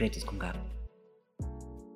Secretos con Gabo.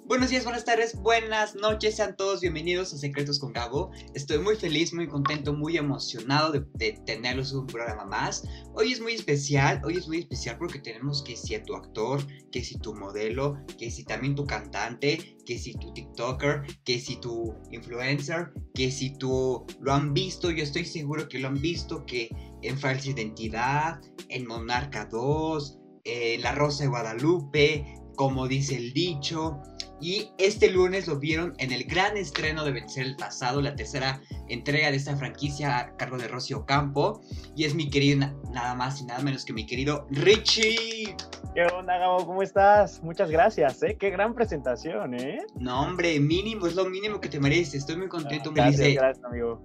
Buenos días, buenas tardes, buenas noches, sean todos bienvenidos a Secretos con Gabo. Estoy muy feliz, muy contento, muy emocionado de, tenerlos un programa más. Hoy es muy especial, hoy es muy especial porque tenemos que si a tu actor, que si tu modelo, que si también tu cantante, que si tu TikToker, que si tu influencer, que si tú lo han visto, yo estoy seguro que lo han visto, que en Falsa Identidad, en Monarca 2, en La Rosa de Guadalupe, como dice el dicho y este lunes lo vieron en el gran estreno de Vencer el Pasado, la tercera entrega de esta franquicia a cargo de Rocío Ocampo. Y es mi querido, nada más y nada menos que mi querido Richie. ¿Qué onda, Gabo? ¿Cómo estás? Muchas gracias, ¿eh? Qué gran presentación, ¿eh? No, hombre, mínimo, es lo mínimo que te mereces. Estoy muy contento, ah, gracias, de, gracias, amigo.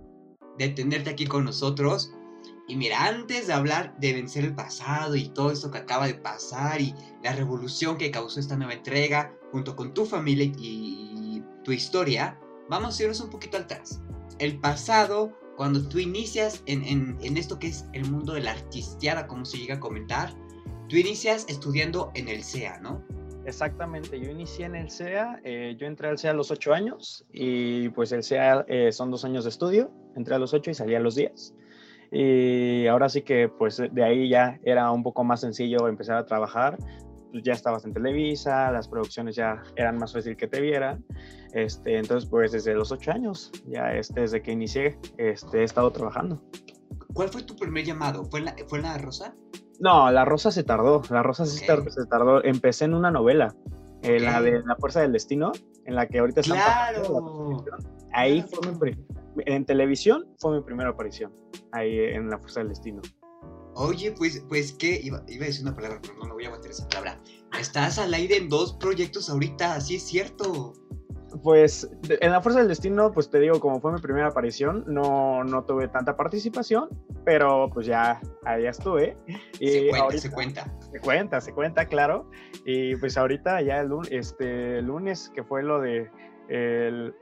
de tenerte aquí con nosotros. Y mira, antes de hablar de vencer el pasado y todo esto que acaba de pasar y la revolución que causó esta nueva entrega, junto con tu familia y tu historia, vamos a irnos un poquito atrás. El pasado, cuando tú inicias en, esto que es el mundo de la artisteada, como se llega a comentar, tú inicias estudiando en el CEA, ¿no? Exactamente, yo inicié en el CEA, eh, yo entré al CEA a los 8 años y pues el CEA eh, son dos años de estudio, entré a los 8 y salí a los 10. Y ahora sí que pues de ahí ya era un poco más sencillo empezar a trabajar. Pues ya estabas en Televisa, las producciones ya eran más fácil que te vieran. Este, entonces pues desde los ocho años, ya este, desde que inicié, este, he estado trabajando. ¿Cuál fue tu primer llamado? ¿Fue la, fue la Rosa? No, la Rosa se tardó, la Rosa se, tardó. Empecé en una novela, eh, la de La Fuerza del Destino, en la que ahorita ¡Claro! Ahí fue mi, en televisión fue mi primera aparición, ahí en La Fuerza del Destino. Oye, pues, pues, ¿qué? Iba, iba a decir una palabra, pero no me voy a aguantar esa palabra. Estás al aire en dos proyectos ahorita, así es cierto. Pues en La Fuerza del Destino, pues te digo, como fue mi primera aparición, no, no tuve tanta participación, pero pues ya ahí estuve. Y se cuenta, se cuenta. Se cuenta, se cuenta, claro. Y pues ahorita ya el, este, lunes, que fue lo de el,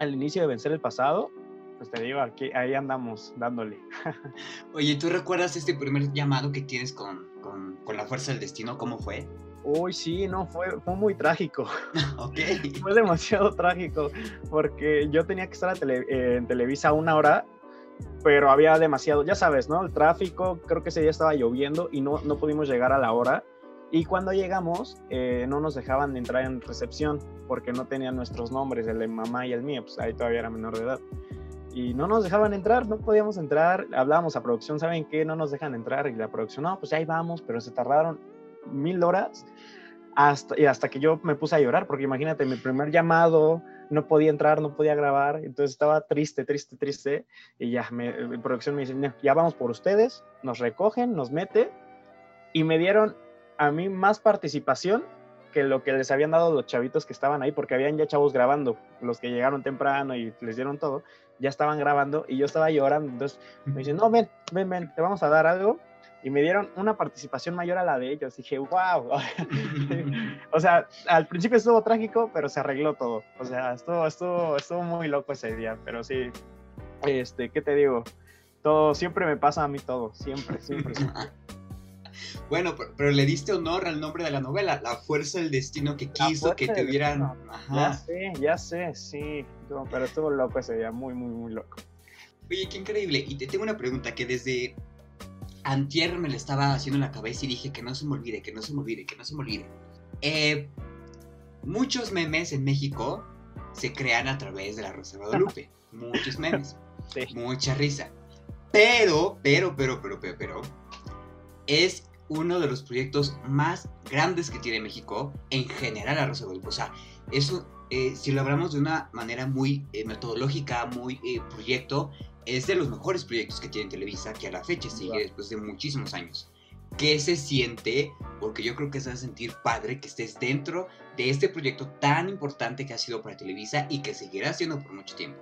el inicio de Vencer el Pasado, pues te digo, aquí, ahí andamos dándole. Oye, ¿tú recuerdas este primer llamado que tienes con, con, la fuerza del destino? ¿Cómo fue? Uy, sí, no, fue, fue muy trágico. ok. fue demasiado trágico, porque yo tenía que estar eh, en Televisa una hora, pero había demasiado, ya sabes, ¿no? El tráfico, creo que ese día estaba lloviendo y no, no pudimos llegar a la hora. Y cuando llegamos, eh, no nos dejaban entrar en recepción porque no tenían nuestros nombres, el de mamá y el mío, pues ahí todavía era menor de edad y no nos dejaban entrar, no podíamos entrar, hablábamos a producción, ¿saben qué? No nos dejan entrar y la producción, no, pues ahí vamos, pero se tardaron mil horas hasta, y hasta que yo me puse a llorar, porque imagínate, mi primer llamado, no podía entrar, no podía grabar, entonces estaba triste, triste, triste, y ya, me, producción me dice, ya vamos por ustedes, nos recogen, nos mete, y me dieron a mí más participación que lo que les habían dado los chavitos que estaban ahí, porque habían ya chavos grabando, los que llegaron temprano y les dieron todo, ya estaban grabando y yo estaba llorando. Entonces me dicen, no, ven, ven, ven, te vamos a dar algo. Y me dieron una participación mayor a la de ellos. Dije, wow. o sea, al principio estuvo trágico, pero se arregló todo. O sea, estuvo, estuvo, estuvo muy loco ese día. Pero sí, este, ¿qué te digo? Todo, siempre me pasa a mí todo. Siempre, siempre. siempre. Bueno, pero, le diste honor al nombre de la novela, La Fuerza del Destino que quiso que te hubieran... Ya sé, ya sé, sí. pero estuvo loco ese día, muy, muy, muy loco. Oye, qué increíble. Y te tengo una pregunta que desde antier me la estaba haciendo en la cabeza y dije que no se me olvide, que no se me olvide, que no se me olvide. Eh, muchos memes en México se crean a través de la Rosa de Guadalupe. muchos memes. Mucha risa. Pero, pero, pero, pero, pero, pero, es uno de los proyectos más grandes que tiene México en general a Rosa Guadalupe. O sea, eso, eh, si lo hablamos de una manera muy eh, metodológica, muy eh, proyecto, es de los mejores proyectos que tiene Televisa, que a la fecha sigue después de muchísimos años. ¿Qué se siente? Porque yo creo que se va a sentir padre que estés dentro de este proyecto tan importante que ha sido para Televisa y que seguirá siendo por mucho tiempo.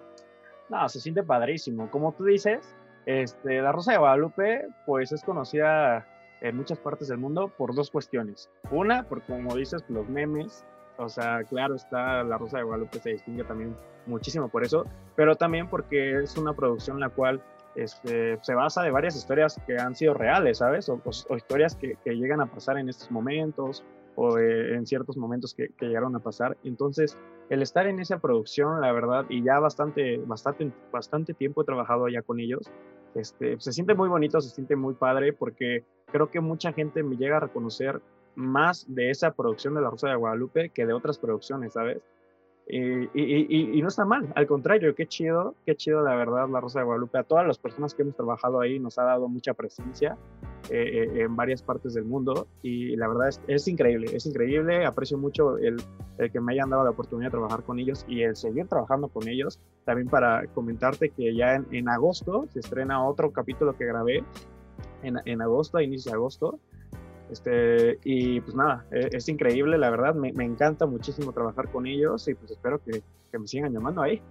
No, se siente padrísimo. Como tú dices, este, la Rosa de Guadalupe, pues es conocida en muchas partes del mundo por dos cuestiones. Una, por como dices, los memes. O sea, claro, está La Rosa de Guadalupe se distingue también muchísimo por eso, pero también porque es una producción la cual este, se basa de varias historias que han sido reales, ¿sabes? O, historias que, llegan a pasar en estos momentos, o eh, en ciertos momentos que, que, llegaron a pasar. Entonces, el estar en esa producción, la verdad, y ya bastante, bastante, bastante tiempo he trabajado ya con ellos, este, se siente muy bonito, se siente muy padre, porque creo que mucha gente me llega a reconocer más de esa producción de La Rosa de Guadalupe que de otras producciones, ¿sabes? Y, no está mal, al contrario, qué chido, qué chido la verdad la Rosa de Guadalupe. A todas las personas que hemos trabajado ahí nos ha dado mucha presencia eh, eh, en varias partes del mundo y la verdad es, es increíble, es increíble. Aprecio mucho el, el, que me hayan dado la oportunidad de trabajar con ellos y el seguir trabajando con ellos. También para comentarte que ya en, en agosto se estrena otro capítulo que grabé en, en agosto, a inicio de agosto, este, y pues nada, e, es, increíble, la verdad, me, me, encanta muchísimo trabajar con ellos y pues espero que, que, me sigan llamando ahí,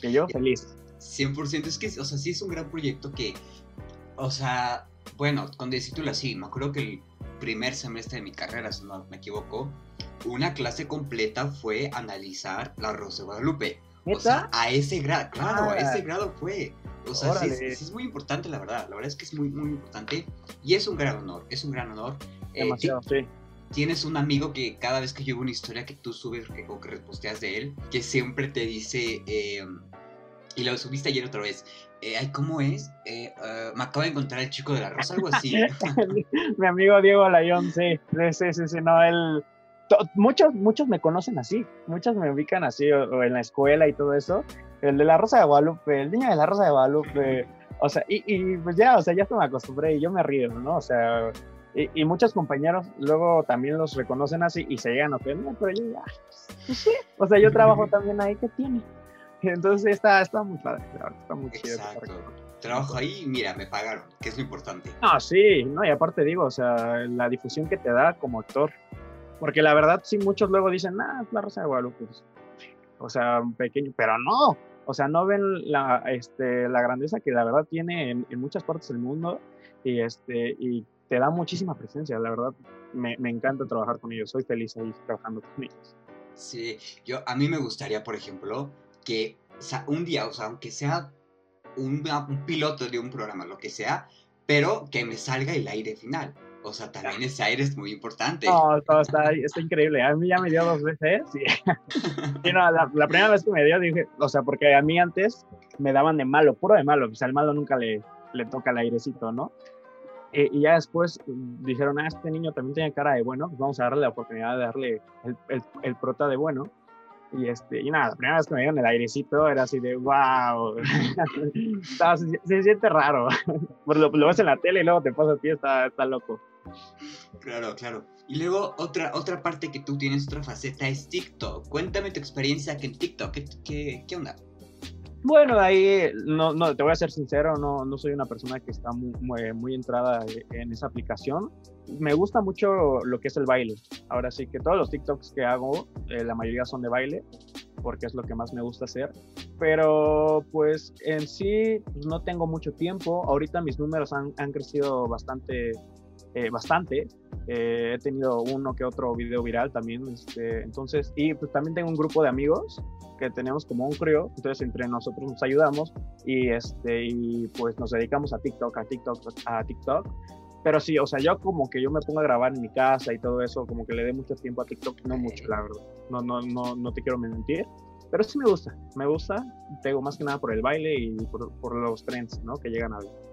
que yo feliz. 100%, es que, o sea, sí es un gran proyecto que, o sea, bueno, con decirlo así, me acuerdo que el primer semestre de mi carrera, si no me equivoco, una clase completa fue analizar la Rosa de Guadalupe. O sea, a ese grado, claro, a ese ah. grado fue. O sea, sí, sí, es muy importante, la verdad. La verdad es que es muy, muy importante. Y es un gran honor, es un gran honor. Eh, Demasiado, sí. Tienes un amigo que cada vez que llevo una historia que tú subes o que reposteas de él, que siempre te dice, eh, y lo subiste ayer otra vez, eh, ¿cómo es? Eh, uh, me acabo de encontrar el chico de la rosa, algo así. Mi amigo Diego Layón, sí, sí, sí, sí, no, él... Muchos, muchos me conocen así, muchos me ubican así, o, en la escuela y todo eso. El de la Rosa de Guadalupe, el niño de la Rosa de Guadalupe, o sea, y, y pues ya, o sea, ya me acostumbré y yo me río, ¿no? O sea, y, muchos compañeros luego también los reconocen así y se llegan a ofender, pero yo ya, pues sí, o sea, yo trabajo también ahí, ¿qué tiene? Entonces está, está muy padre, está muy chido. Trabajo ahí y mira, me pagaron, que es lo importante. Ah, sí, no, y aparte digo, o sea, la difusión que te da como actor, porque la verdad sí muchos luego dicen, ah, es la Rosa de Guadalupe, o sea, pequeño, pero no, o sea, no ven la, este, la grandeza que la verdad tiene en, en muchas partes del mundo y, este, y te da muchísima presencia, la verdad, me, me, encanta trabajar con ellos, soy feliz ahí trabajando con ellos. Sí, yo, a mí me gustaría, por ejemplo, que un día, o sea, aunque sea un, un, piloto de un programa, lo que sea, pero que me salga el aire final. O sea, también ese aire es muy importante. No, todo está, está increíble. A mí ya me dio dos veces. Y, no, la, la, primera vez que me dio, dije, o sea, porque a mí antes me daban de malo, puro de malo. O sea, al malo nunca le, le toca el airecito, ¿no? Eh, y ya después dijeron, ah, este niño también tiene cara de bueno, pues vamos a darle la oportunidad de darle el, el, el prota de bueno. Y, este, y nada, la primera vez que me dieron el airecito era así de wow, se, siente raro. lo, lo, ves en la tele y luego te pasa a ti, está, loco. Claro, claro. Y luego otra, otra parte que tú tienes, otra faceta es TikTok. Cuéntame tu experiencia que en TikTok, ¿qué, qué, qué onda? Bueno, ahí no, no, te voy a ser sincero, no, no soy una persona que está muy, muy, muy, entrada en esa aplicación. Me gusta mucho lo que es el baile. Ahora sí que todos los TikToks que hago, eh, la mayoría son de baile, porque es lo que más me gusta hacer. Pero pues en sí pues, no tengo mucho tiempo. Ahorita mis números han, han crecido bastante, eh, bastante. Eh, he tenido uno que otro video viral también. Este, entonces, y pues también tengo un grupo de amigos que tenemos como un crew, entonces entre nosotros nos ayudamos y, este, y pues nos dedicamos a TikTok, a TikTok, a TikTok. Pero sí, o sea, yo como que yo me pongo a grabar en mi casa y todo eso, como que le dé mucho tiempo a TikTok, no mucho, la verdad. No, no, no, no te quiero mentir. Pero sí me gusta, me gusta, tengo más que nada por el baile y por, por los trends, ¿no? Que llegan a ver.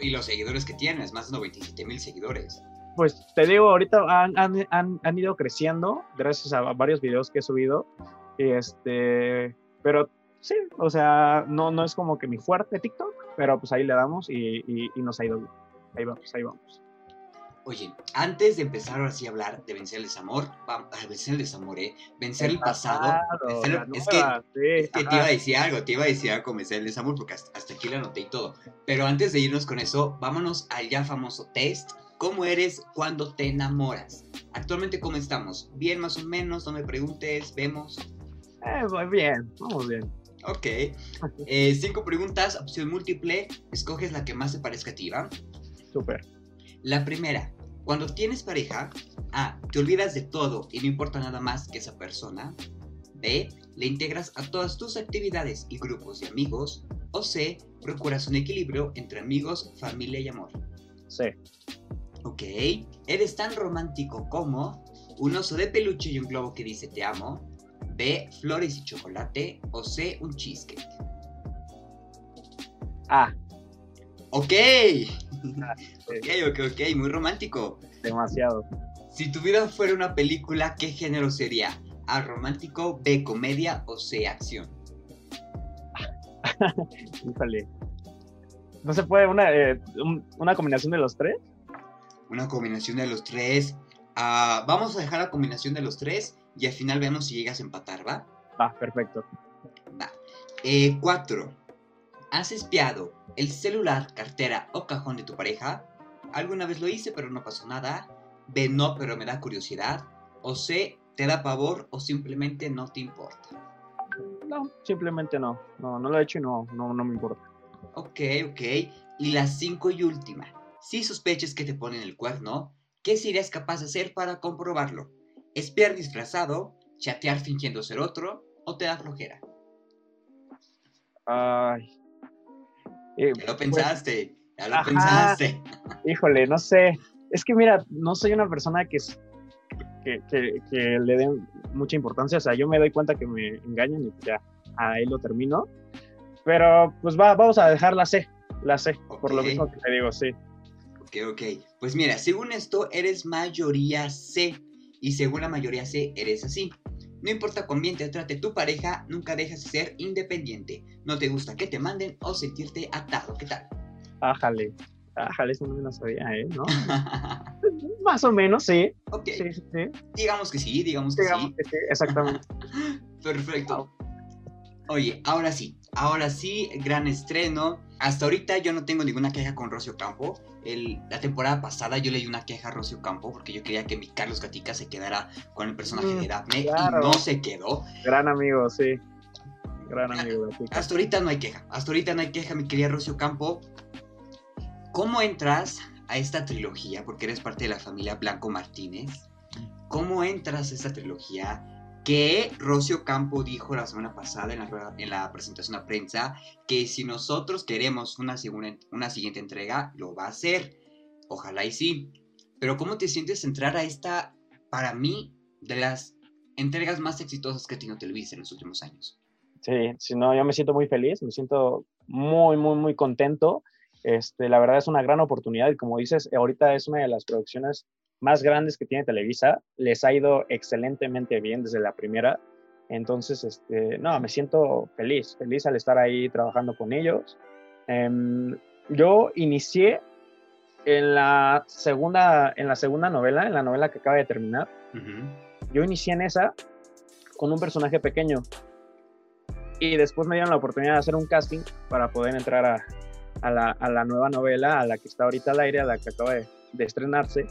Y los seguidores que tienes, más de 97 mil seguidores. Pues te digo, ahorita han, han, han, ido creciendo gracias a varios videos que he subido y este, pero sí, o sea, no, no es como que mi fuerte TikTok, pero pues ahí le damos y, y, y nos ha ido bien. Ahí vamos, ahí vamos. Oye, antes de empezar ahora sí a hablar de vencer el desamor, vencer el desamor, ¿eh? Vencer el, el pasado. vencer, es, que, sí, es que, te iba a decir algo, te iba a decir algo, vencer el desamor, porque hasta, hasta aquí lo anoté y todo. Pero antes de irnos con eso, vámonos al ya famoso test. ¿Cómo eres cuando te enamoras? Actualmente, ¿cómo estamos? ¿Bien más o menos? No me preguntes, vemos. Eh, muy bien, vamos bien. Ok. Eh, cinco preguntas, opción múltiple. Escoges la que más te parezca a ti, ¿va? Súper. La primera. Cuando tienes pareja, A. Te olvidas de todo y no importa nada más que esa persona. B. Le integras a todas tus actividades y grupos de amigos. O C. Procuras un equilibrio entre amigos, familia y amor. C. Ok. Eres tan romántico como. Un oso de peluche y un globo que dice te amo. B. Flores y chocolate. O C. Un cheesecake. Ah, Ok. Ah, ok, ok, ok. Muy romántico. demasiado. Si tu vida fuera una película, ¿qué género sería? A romántico, B comedia o C acción. Híjole. ¿No se puede una, eh, un- una combinación de los tres? Una combinación de los tres. Ah, vamos a dejar la combinación de los tres y al final vemos si llegas a empatar, ¿va? Va, perfecto. Va. Eh, cuatro. ¿Has espiado el celular, cartera o cajón de tu pareja? Alguna vez lo hice, pero no pasó nada. B, no, pero me da curiosidad. O C, te da pavor o simplemente no te importa. No, simplemente no. No, no lo he hecho y no, no, no me importa. Ok, ok. Y la cinco y última. Si sospechas que te ponen el cuerno, ¿qué serías capaz de hacer para comprobarlo? ¿Espiar disfrazado? ¿Chatear fingiendo ser otro? ¿O te da flojera? Ay. Eh, Ya lo pues, pensaste, ya lo ajá. pensaste. híjole, no sé. Es que mira, no soy una persona que, que, que- que le den mucha importancia. O sea, yo me doy cuenta que me engañan y ya ahí lo termino. Pero pues va, vamos a dejar la C. La C, por lo mismo que te digo, sí. Ok, ok. Pues mira, según esto, eres mayoría C. Y según la mayoría C, eres así. No importa cuán bien te trate tu pareja, nunca dejas de ser independiente. No te gusta que te manden o sentirte atado. ¿Qué tal? Ájale. Ájale, eso no me lo sabía, ¿eh? ¿No? Más o menos, sí. ok, Sí, sí, sí. digamos que sí, digamos que Digamos sí. que sí, exactamente. Perfecto. Oye, ahora sí, ahora sí, gran estreno. Hasta ahorita yo no tengo ninguna queja con Rocio Campo. El- la temporada pasada yo leí una queja a Rocio Campo porque yo quería que mi Carlos Gatica se quedara con el personaje Mm, de Daphne claro. y no se quedó. Gran amigo, sí. Gran amigo, Gatica. Hasta ahorita no hay queja. Hasta ahorita no hay queja, mi querida Rocio Campo. ¿Cómo entras a esta trilogía? Porque eres parte de la familia Blanco Martínez. ¿Cómo entras a esta trilogía? Que Rocio Campo dijo la semana pasada en la, en la presentación a prensa que si nosotros queremos una, segunda, una siguiente entrega, lo va a hacer. Ojalá y sí. Pero ¿cómo te sientes entrar a esta, para mí, de las entregas más exitosas que ha tenido Televisa en los últimos años? Sí, si no, yo me siento muy feliz, me siento muy, muy, muy contento. Este, la verdad es una gran oportunidad y como dices, ahorita es una de las producciones más grandes que tiene Televisa. Les ha ido excelentemente bien desde la primera. Entonces, este, no, me siento feliz, feliz al estar ahí trabajando con ellos. Em, yo inicié en la segunda, en la segunda novela, en la novela que acaba de terminar. Yo inicié en esa con un personaje pequeño y después me dieron la oportunidad de hacer un casting para poder entrar a, a la, a la nueva novela, a la que está ahorita al aire, a la que acaba de, de estrenarse.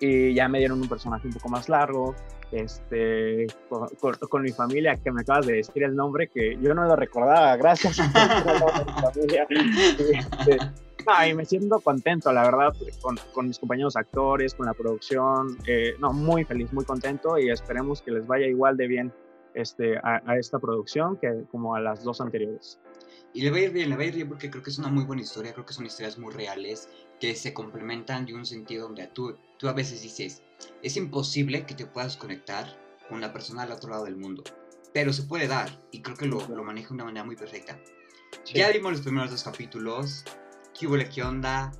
Y ya me dieron un personaje un poco más largo, este, con, con- con mi familia, que me acabas de decir el nombre, que yo no lo recordaba, gracias. este, no, y me siento contento, la verdad, con, con mis compañeros actores, con la producción. eh, no, muy feliz, muy contento y esperemos que les vaya igual de bien este, a, a esta producción que como a las dos anteriores. Y le va a ir bien, le va a ir bien porque creo que es una muy buena historia, creo que son historias muy reales, que se complementan de un sentido donde tú, tú a veces dices, es imposible que te puedas conectar con una persona al otro lado del mundo, pero se puede dar y creo que lo, lo maneja de una manera muy perfecta. Ya vimos los primeros dos capítulos, ¿qué hubo, qué onda?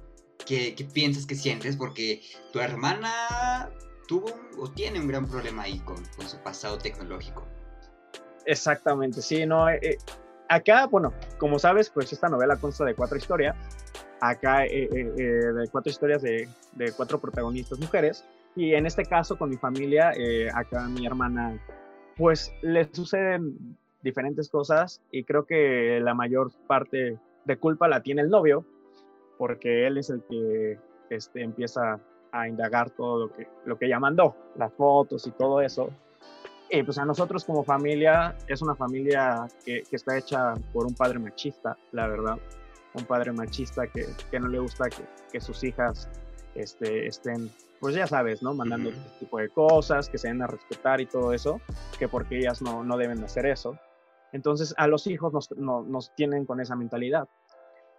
¿Qué, ¿Qué piensas, qué sientes? Porque tu hermana tuvo un- o tiene un gran problema ahí con, con su pasado tecnológico. Exactamente, sí, no. eh, eh, acá, bueno, como sabes, pues esta novela consta de cuatro historias. Acá, eh, eh, eh, de cuatro historias de, cuatro protagonistas mujeres. Y en este caso, con mi familia, eh, acá mi hermana, pues le suceden diferentes cosas y creo que la mayor parte de culpa la tiene el novio, porque él es el que este, empieza a indagar todo lo que, lo que ella mandó, las fotos y todo eso. Y pues a nosotros como familia, es una familia que está hecha por un padre machista, la verdad. Un padre machista que, que no le gusta que, que sus hijas este, estén, pues ya sabes, ¿no? Mandando Ujú. este tipo de cosas, que se den a respetar y todo eso, que porque ellas no, no deben de hacer eso. Entonces a los hijos nos, no- nos tienen con esa mentalidad.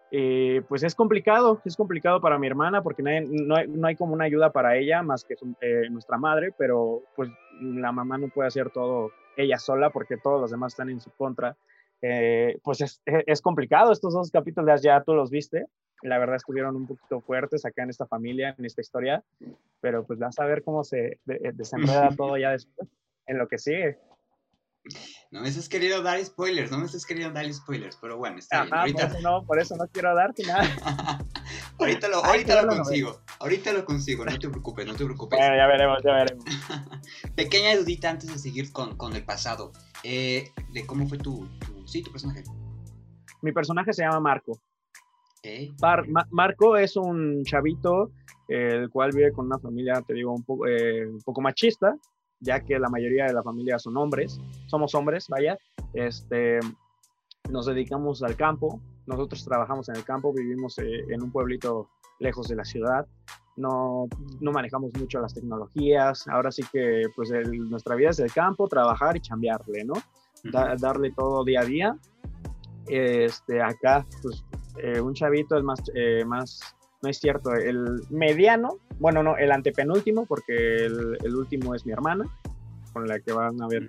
eh, pues es complicado, es complicado para mi hermana porque no hay, no hay, como una ayuda para ella más que eh, nuestra madre, pero pues la mamá no puede hacer todo ella sola porque todos los demás están en su contra. Eh, pues es, es, complicado, estos dos capítulos ya tú los viste, la verdad estuvieron un poquito fuertes acá en esta familia, en esta historia, pero pues vas a ver cómo se desenreda todo ya después, en lo que sigue. No me estás queriendo dar spoilers, no me estás queriendo dar spoilers, pero bueno, está bien. Ahorita... Por, eso no, por eso no quiero darte nada. ahorita lo, ahorita lo consigo, ahorita lo consigo, no te preocupes, no te preocupes. Bueno, ya veremos, ya veremos. Pequeña dudita antes de seguir con, con el pasado, eh, de cómo fue tu, tu, sí, tu personaje. Mi personaje se llama Marco. Marco es un chavito, el cual vive con una familia, te digo, un poco, eh, un poco machista, ya que la mayoría de la familia son hombres, somos hombres, vaya, este, nos dedicamos al campo, nosotros trabajamos en el campo, vivimos eh, en un pueblito lejos de la ciudad, no, no manejamos mucho las tecnologías, ahora sí que pues nuestra vida es el campo, trabajar y chambearle, ¿no? Darle todo día a día. Este, acá, pues eh, un chavito es más, eh, más no es cierto, el mediano, bueno, no, el antepenúltimo, porque el, último es mi hermana, con la que van a haber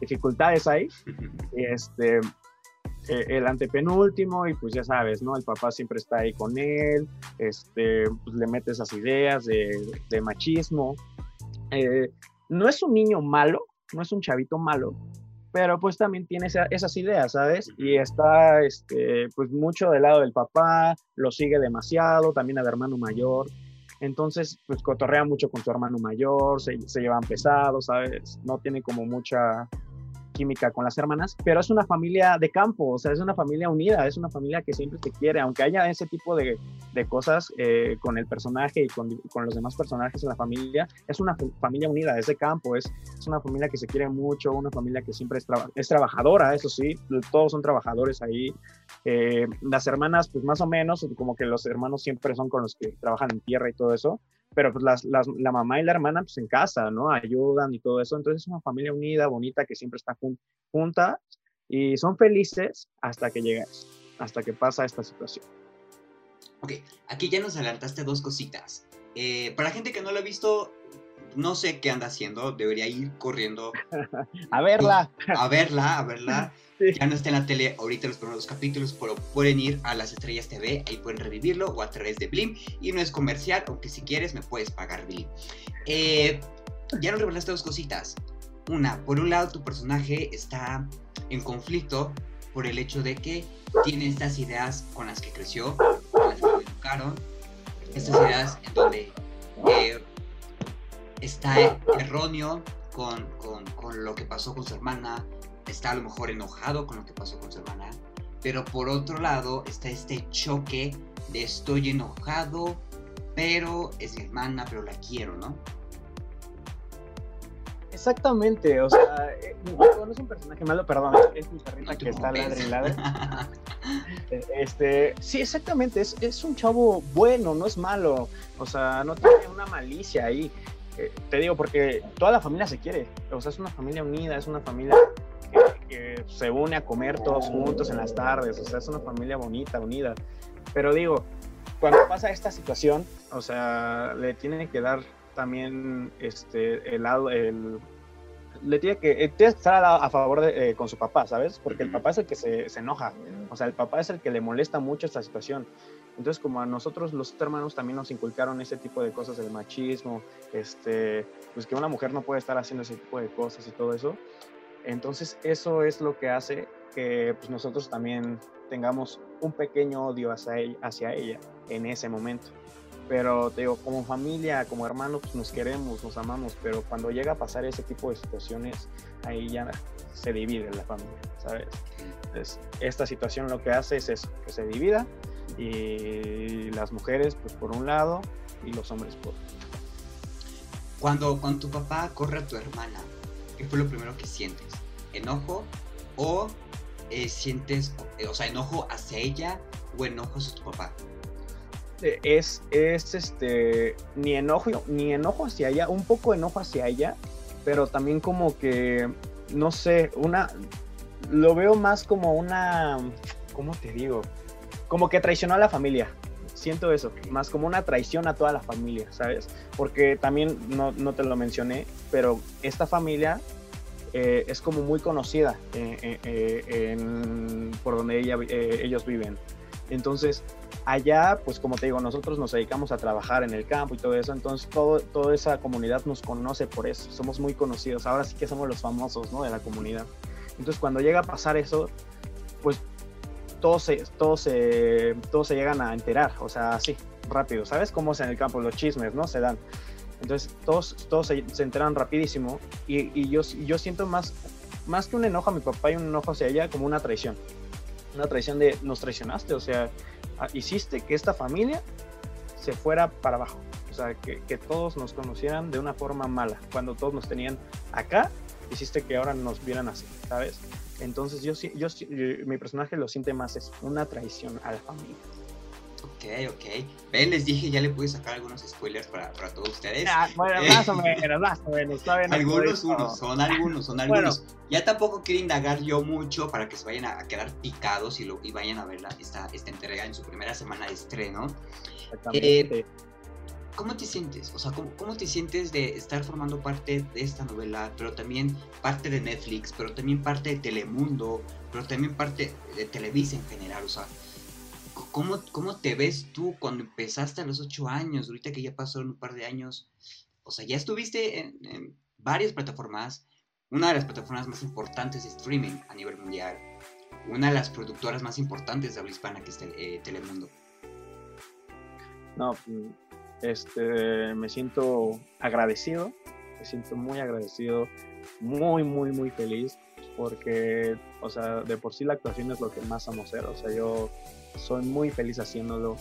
dificultades ahí. Este, eh, el antepenúltimo, y pues ya sabes, ¿no? El papá siempre está ahí con él, este, pues le mete esas ideas de, machismo. Eh, no es un niño malo, no es un chavito malo, pero pues también tiene esas ideas, ¿sabes? Y está, este, pues mucho del lado del papá, lo sigue demasiado, también al hermano mayor. Entonces, pues cotorrea mucho con su hermano mayor, se, se llevan pesados, ¿sabes? No tiene como mucha química con las hermanas, pero es una familia de campo, o sea, es una familia unida, es una familia que siempre te quiere, aunque haya ese tipo de, de cosas eh, con el personaje y con, con, los demás personajes en la familia, es una familia unida, es de campo, es, es una familia que se quiere mucho, una familia que siempre es, es trabajadora, eso sí, todos son trabajadores ahí. Eh, las hermanas, pues más o menos, como que los hermanos siempre son con los que trabajan en tierra y todo eso, pero pues las, la mamá y la hermana pues en casa, ¿no? Ayudan y todo eso. Entonces es una familia unida, bonita, que siempre está junta y son felices hasta que llega hasta que pasa esta situación. Ok, aquí ya nos adelantaste dos cositas. Eh, para gente que no lo ha visto, no sé qué anda haciendo, debería ir corriendo. a verla. A verla, a verla. Ya no está en la tele ahorita los primeros capítulos, pero pueden ir a las estrellas TV, ahí pueden revivirlo o a través de Blim. Y no es comercial, aunque si quieres me puedes pagar Blim. Eh, ya nos revelaste dos cositas. Una, por un lado tu personaje está en conflicto por el hecho de que tiene estas ideas con las que creció, con las que lo educaron, estas ideas en donde eh, está erróneo con, con, con, lo que pasó con su hermana, está a lo mejor enojado con lo que pasó con su hermana, pero por otro lado está este choque de estoy enojado, pero es mi hermana, pero la quiero, ¿no? Exactamente, o sea, eh, no es un personaje malo, perdón, es mi perrita que está ladre eh, Este, sí, exactamente, es, es, un chavo bueno, no es malo, o sea, no tiene una malicia ahí. Eh, te digo, porque toda la familia se quiere, o sea, es una familia unida, es una familia que, se une a comer todos juntos en las tardes, o sea, es una familia bonita, unida. Pero digo, cuando pasa esta situación, o sea, le tiene que dar también este, el lado, el, le tiene que, eh, tiene que estar a, favor de, eh, con su papá, ¿sabes? Porque el papá es el que se, se, enoja, o sea, el papá es el que le molesta mucho esta situación. Entonces, como a nosotros los hermanos también nos inculcaron ese tipo de cosas del machismo, este, pues que una mujer no puede estar haciendo ese tipo de cosas y todo eso, entonces eso es lo que hace que pues, nosotros también tengamos un pequeño odio hacia ella, hacia ella en ese momento. Pero te digo, como familia, como hermanos, pues nos queremos, nos amamos, pero cuando llega a pasar ese tipo de situaciones, ahí ya se divide la familia, ¿sabes? Entonces, esta situación lo que hace es eso, que se divida y las mujeres pues por un lado y los hombres por otro. Cuando, cuando tu papá corre a tu hermana, ¿qué fue lo primero que sientes? ¿Enojo o eh, sientes, o sea, enojo hacia ella o enojo hacia tu papá? Eh, es, es este, ni enojo, ni enojo hacia ella, un poco enojo hacia ella, pero también como que, no sé, una, lo veo más como una, ¿cómo te digo? Como que traicionó a la familia. Siento eso, más como una traición a toda la familia, ¿sabes? Porque también no, no te lo mencioné, pero esta familia eh, es como muy conocida eh, eh, por donde ella, ellos viven. Entonces, allá, pues como te digo, nosotros nos dedicamos a trabajar en el campo y todo eso, entonces todo, toda esa comunidad nos conoce por eso, somos muy conocidos, ahora sí que somos los famosos, ¿no? De la comunidad. Entonces, cuando llega a pasar eso, todos se, todos todos se llegan a enterar, o sea, así, rápido, ¿sabes? Cómo es en el campo, los chismes, ¿no? Se dan. Entonces, todos, todos se, enteran rapidísimo y, y, yo, yo siento más, más que un enojo a mi papá y un enojo hacia ella como una traición. Una traición de nos traicionaste, o sea, ah, hiciste que esta familia se fuera para abajo. O sea, que, que todos nos conocieran de una forma mala. Cuando todos nos tenían acá, hiciste que ahora nos vieran así, ¿sabes? Entonces yo, yo, mi personaje lo siente más, es una traición a la familia. Ok, ok. Ven, les dije, ya le pude sacar algunos spoilers para, para todos ustedes. Ah, bueno, más o menos, más o menos. algunos, unos, son algunos, son algunos. Ya tampoco quiero indagar yo mucho para que se vayan a, quedar picados y, lo, y vayan a ver esta, esta entrega en su primera semana de estreno. Exactamente. Eh, ¿Cómo te sientes? O sea, ¿cómo, ¿cómo, te sientes de estar formando parte de esta novela, pero también parte de Netflix, pero también parte de Telemundo, pero también parte de Televisa en general? O sea, ¿cómo, cómo te ves tú cuando empezaste a los ocho años, ahorita que ya pasaron un par de años? O sea, ya estuviste en, varias plataformas, una de las plataformas más importantes de streaming a nivel mundial, una de las productoras más importantes de habla hispana que es eh, Telemundo. No, mm, este, me siento agradecido, me siento muy agradecido, muy, muy, muy feliz, porque, o sea, de por sí la actuación es lo que más amo hacer, o sea, yo soy muy feliz haciéndolo.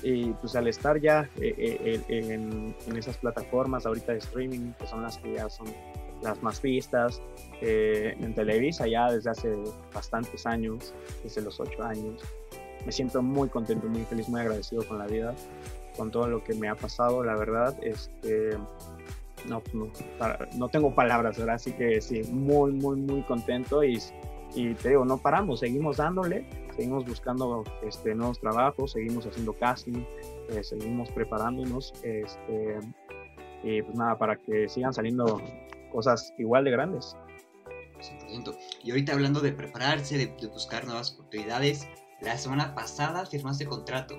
Y pues al estar ya eh, eh, en, esas plataformas ahorita de streaming, que son las que ya son las más vistas, eh, en Televisa ya desde hace bastantes años, desde los ocho años, me siento muy contento, muy feliz, muy agradecido con la vida con todo lo que me ha pasado, la verdad, este, no, no, tengo palabras, ¿verdad? Así que sí, muy, muy, muy contento y, y te digo, no paramos, seguimos dándole, seguimos buscando este, nuevos trabajos, seguimos haciendo casting, eh, seguimos preparándonos, este, y pues nada, para que sigan saliendo cosas igual de grandes. 100%. Y ahorita hablando de prepararse, de, de buscar nuevas oportunidades, la semana pasada firmaste contrato.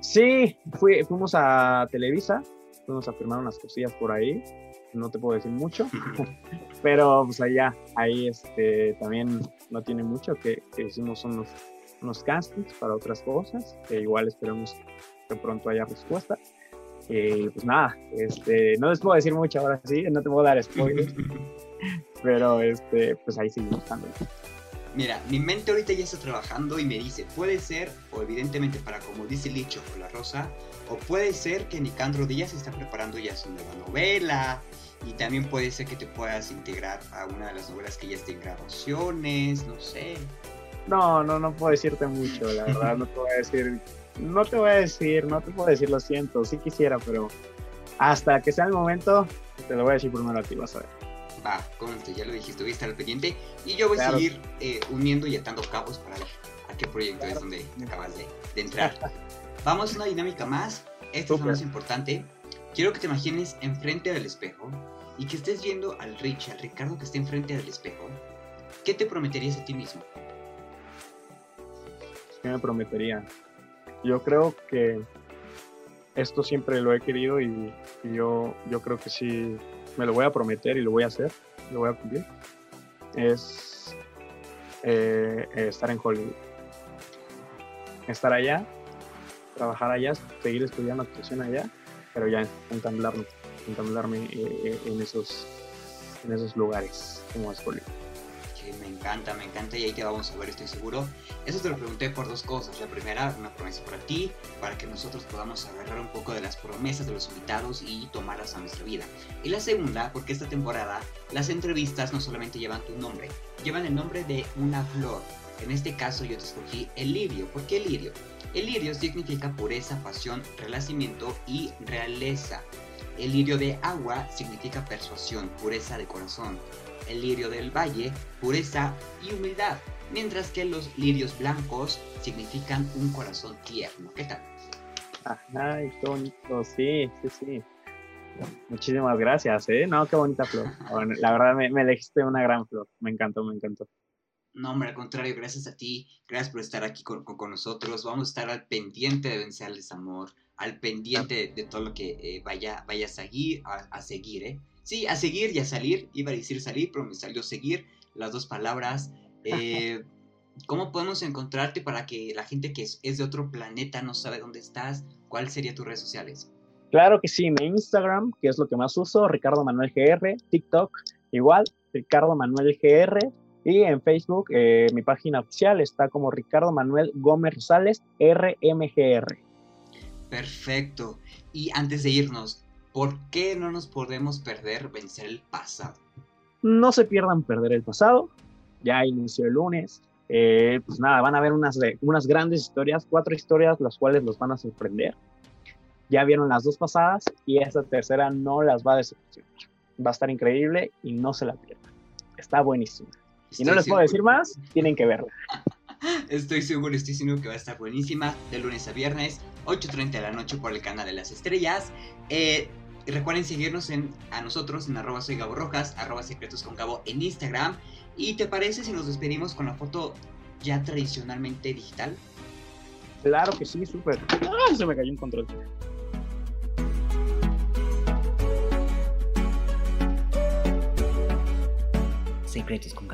Sí, fuimos a Televisa, fuimos a firmar unas cosillas por ahí, no te puedo decir mucho, pero pues allá, ahí este, también no tiene mucho, que, hicimos unos, unos castings para otras cosas, que igual esperemos que pronto haya respuesta. Y pues nada, este, no les puedo decir mucho ahora sí, no te puedo dar spoilers, pero este, pues ahí seguimos buscando. Mira, mi mente ahorita ya está trabajando y me dice, puede ser, o evidentemente para como dice el dicho o la rosa, o puede ser que Nicandro Díaz está preparando ya su nueva novela, y también puede ser que te puedas integrar a una de las novelas que ya esté en grabaciones, no sé. No, no, no puedo decirte mucho, la verdad, no te voy a decir, no te voy a decir, no te puedo decir, lo siento, sí quisiera, pero hasta que sea el momento, te lo voy a decir primero a ti, vas a ver va, conste, ya lo dijiste, voy a estar al pendiente y yo voy a seguir eh, uniendo y atando cabos para ver a qué proyecto es donde acabas de, entrar. Vamos a una dinámica más, esta es la más importante. Quiero que te imagines enfrente del espejo y que estés viendo al Rich, al Ricardo que esté enfrente del espejo. ¿Qué te prometerías a ti mismo? ¿Qué me prometería? Yo creo que esto siempre lo he querido y, y yo, yo creo que sí me lo voy a prometer y lo voy a hacer, lo voy a cumplir, es eh, estar en Hollywood. Estar allá, trabajar allá, seguir estudiando actuación allá, pero ya entamblarme, entamblarme eh, eh, en, esos, en esos lugares como es Hollywood encanta, me encanta y ahí te vamos a ver, estoy seguro. Eso te lo pregunté por dos cosas. La primera, una promesa para ti, para que nosotros podamos agarrar un poco de las promesas de los invitados y tomarlas a nuestra vida. Y la segunda, porque esta temporada las entrevistas no solamente llevan tu nombre, llevan el nombre de una flor. En este caso yo te escogí el lirio. ¿Por qué el lirio? El lirio significa pureza, pasión, renacimiento y realeza. El lirio de agua significa persuasión, pureza de corazón el lirio del valle, pureza y humildad. mientras que los lirios blancos significan un corazón tierno. ¿Qué tal? Ay, qué bonito, sí, sí, sí. Muchísimas gracias, ¿eh? No, qué bonita flor. la verdad me, me elegiste una gran flor. Me encantó, me encantó. No, hombre, al contrario, gracias a ti. Gracias por estar aquí con, nosotros. Vamos a estar al pendiente de vencer el desamor, al pendiente de, todo lo que eh, vaya, vaya a seguir, a, seguir, ¿eh? Sí, a seguir y a salir. Iba a decir salir, pero me salió seguir las dos palabras. Eh, ¿Cómo podemos encontrarte para que la gente que es, es de otro planeta no sabe dónde estás? ¿Cuál sería tus redes sociales? Claro que sí, mi Instagram, que es lo que más uso, Ricardo Manuel GR, TikTok, igual, Ricardo Manuel GR, y en Facebook, eh, mi página oficial está como Ricardo Manuel Gómez Rosales, RMGR. Perfecto. Y antes de irnos, ¿por qué no nos podemos perder vencer el pasado? No se pierdan perder el pasado. Ya inició el lunes. Eh, pues nada, van a ver unas, unas grandes historias, cuatro historias, las cuales los van a sorprender ya vieron las dos pasadas y esta tercera no las va a decepcionar. Va a estar increíble y no se la pierdan. Está buenísima. Y no les puedo decir más, tienen que verla. Estoy seguro, estoy seguro que va a estar buenísima de lunes a viernes, 8.30 de la noche por el canal de las estrellas. Eh, recuerden seguirnos en, a nosotros en arroba soy Gabo Rojas, arroba secretos con Gabo en Instagram. ¿Y te parece si nos despedimos con la foto ya tradicionalmente digital? Claro que sí, súper. se me cayó un control. secretos con